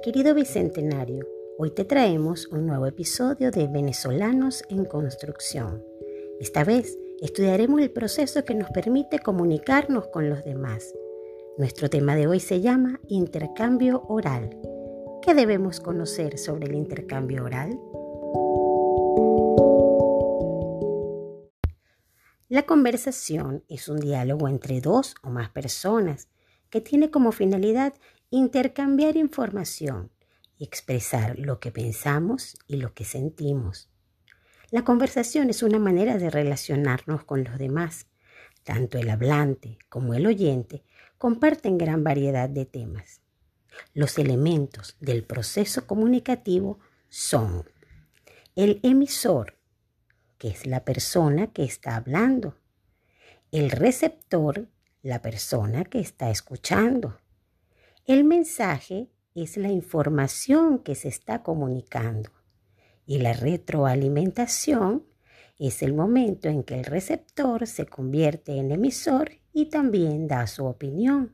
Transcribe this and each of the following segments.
Querido Bicentenario, hoy te traemos un nuevo episodio de Venezolanos en Construcción. Esta vez estudiaremos el proceso que nos permite comunicarnos con los demás. Nuestro tema de hoy se llama intercambio oral. ¿Qué debemos conocer sobre el intercambio oral? La conversación es un diálogo entre dos o más personas que tiene como finalidad intercambiar información y expresar lo que pensamos y lo que sentimos. La conversación es una manera de relacionarnos con los demás. Tanto el hablante como el oyente comparten gran variedad de temas. Los elementos del proceso comunicativo son el emisor, que es la persona que está hablando. El receptor, la persona que está escuchando. El mensaje es la información que se está comunicando. Y la retroalimentación es el momento en que el receptor se convierte en emisor y también da su opinión.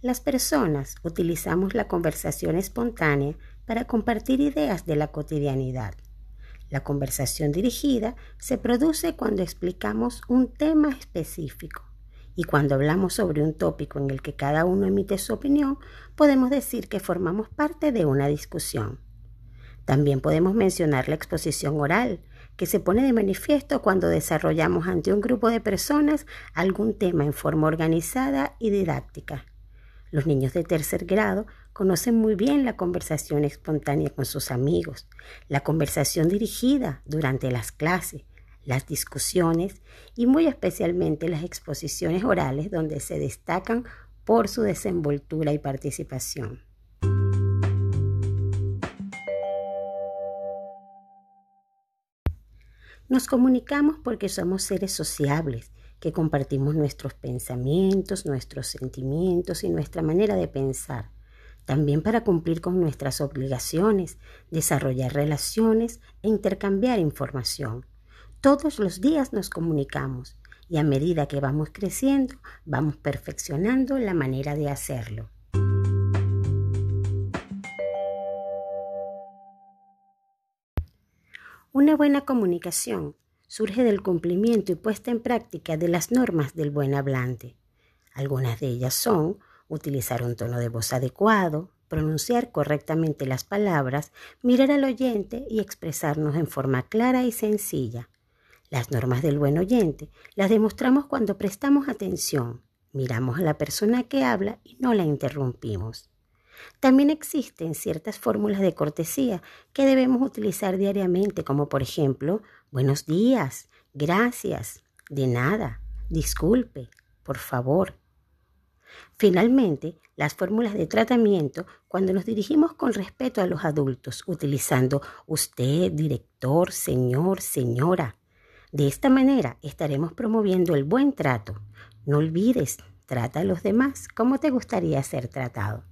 Las personas utilizamos la conversación espontánea para compartir ideas de la cotidianidad. La conversación dirigida se produce cuando explicamos un tema específico y cuando hablamos sobre un tópico en el que cada uno emite su opinión, podemos decir que formamos parte de una discusión. También podemos mencionar la exposición oral, que se pone de manifiesto cuando desarrollamos ante un grupo de personas algún tema en forma organizada y didáctica. Los niños de tercer grado conocen muy bien la conversación espontánea con sus amigos, la conversación dirigida durante las clases, las discusiones y muy especialmente las exposiciones orales donde se destacan por su desenvoltura y participación. Nos comunicamos porque somos seres sociables que compartimos nuestros pensamientos, nuestros sentimientos y nuestra manera de pensar. También para cumplir con nuestras obligaciones, desarrollar relaciones e intercambiar información. Todos los días nos comunicamos y a medida que vamos creciendo, vamos perfeccionando la manera de hacerlo. Una buena comunicación surge del cumplimiento y puesta en práctica de las normas del buen hablante. Algunas de ellas son utilizar un tono de voz adecuado, pronunciar correctamente las palabras, mirar al oyente y expresarnos en forma clara y sencilla. Las normas del buen oyente las demostramos cuando prestamos atención, miramos a la persona que habla y no la interrumpimos. También existen ciertas fórmulas de cortesía que debemos utilizar diariamente, como por ejemplo, buenos días, gracias, de nada, disculpe, por favor. Finalmente, las fórmulas de tratamiento cuando nos dirigimos con respeto a los adultos, utilizando usted, director, señor, señora. De esta manera estaremos promoviendo el buen trato. No olvides, trata a los demás como te gustaría ser tratado.